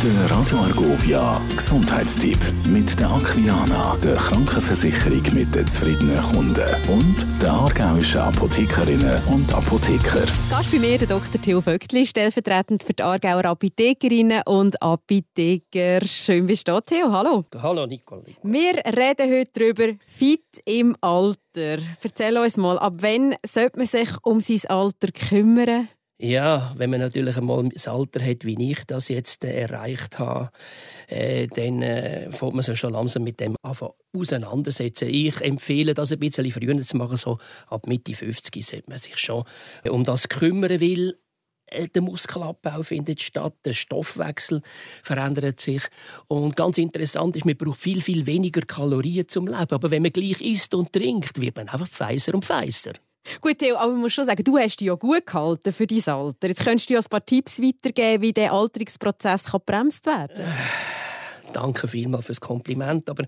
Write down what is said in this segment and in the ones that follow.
Der Radio Argovia Gesundheitstipp mit der Aquilana, der Krankenversicherung mit den zufriedenen Kunden und der aargauischen Apothekerinnen und Apotheker. Gast bei mir der Dr. Theo Vögtli, stellvertretend für die Aargauer Apothekerinnen und Apotheker. Schön bist du da, Theo. Hallo. Hallo, Nicole. Wir reden heute darüber, fit im Alter. Erzähl uns mal, ab wann sollte man sich um sein Alter kümmern? Ja, wenn man natürlich einmal das Alter hat, wie ich das jetzt äh, erreicht habe, äh, dann äh, fängt man sich schon langsam mit dem auseinandersetzen. Ich empfehle das ein bisschen früher zu machen, so ab Mitte 50 sollte man sich schon um das kümmern, weil äh, der Muskelabbau findet statt, der Stoffwechsel verändert sich und ganz interessant ist, man braucht viel viel weniger Kalorien zum Leben, aber wenn man gleich isst und trinkt, wird man einfach feiser und feiser. Gut, Theo, aber man muss schon sagen, du hast dich ja gut gehalten für dein Alter. Jetzt könntest du ja ein paar Tipps weitergeben, wie der Alterungsprozess gebremst werden kann. Danke vielmals fürs Kompliment, aber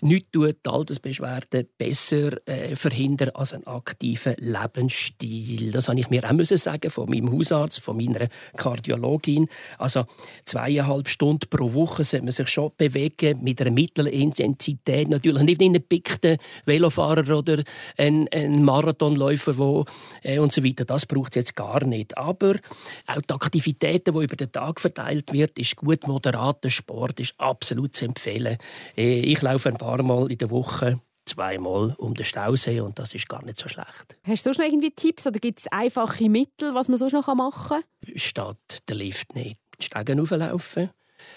nichts tut Altersbeschwerden besser äh, verhindern als einen aktiven Lebensstil. Das habe ich mir auch müssen sagen von meinem Hausarzt, von meiner Kardiologin. Also zweieinhalb Stunden pro Woche sollte man sich schon bewegen mit einer mittleren Intensität. Natürlich nicht in einem pickten Velofahrer oder ein, ein Marathonläufer wo, äh, und so weiter. Das braucht es jetzt gar nicht. Aber auch die Aktivitäten, die über den Tag verteilt wird, ist gut moderater Sport, ist absolut zu empfehlen. Äh, ich laufe ein paar Mal in der Woche zweimal um den Stausee und das ist gar nicht so schlecht. Hast du sonst noch irgendwie Tipps oder gibt es einfache Mittel, was man sonst noch machen kann? Statt der Lift nicht. Die Stegen hochlaufen,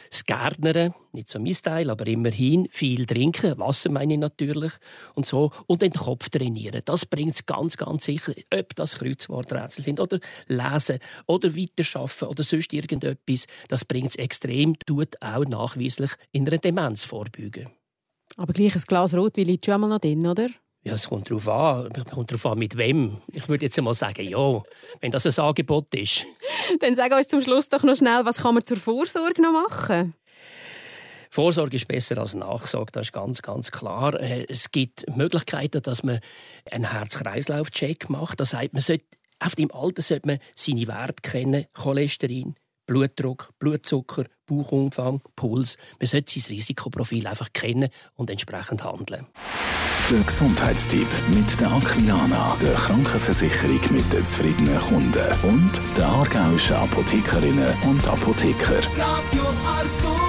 das Gärtnern, nicht so mein Teil, aber immerhin viel trinken, Wasser meine ich natürlich und so und den Kopf trainieren. Das bringt es ganz, ganz sicher, ob das Kreuzworträtsel sind oder lesen oder weiterschaffen oder sonst irgendetwas. Das bringt es extrem, tut auch nachweislich in einer Demenz vorbeugen. Aber gleich ein Glas Rotwein liegt schon einmal noch drin, oder? Ja, es kommt darauf an. Es kommt darauf an, mit wem. Ich würde jetzt mal sagen, ja, wenn das ein Angebot ist. Dann sag uns zum Schluss doch noch schnell, was kann man zur Vorsorge noch machen? Vorsorge ist besser als Nachsorge, das ist ganz, ganz klar. Äh, es gibt Möglichkeiten, dass man einen Herz-Kreislauf-Check macht. Das heißt, man sollte, auf dem Alter sollte man seine Werte kennen, Cholesterin, Blutdruck, Blutzucker, Bauchumfang, Puls. Man sollte sein Risikoprofil einfach kennen und entsprechend handeln. Der Gesundheitstipp mit der Aquilana, der Krankenversicherung mit den zufriedenen Kunden und der aargauischen Apothekerinnen und Apotheker. Radio Arco.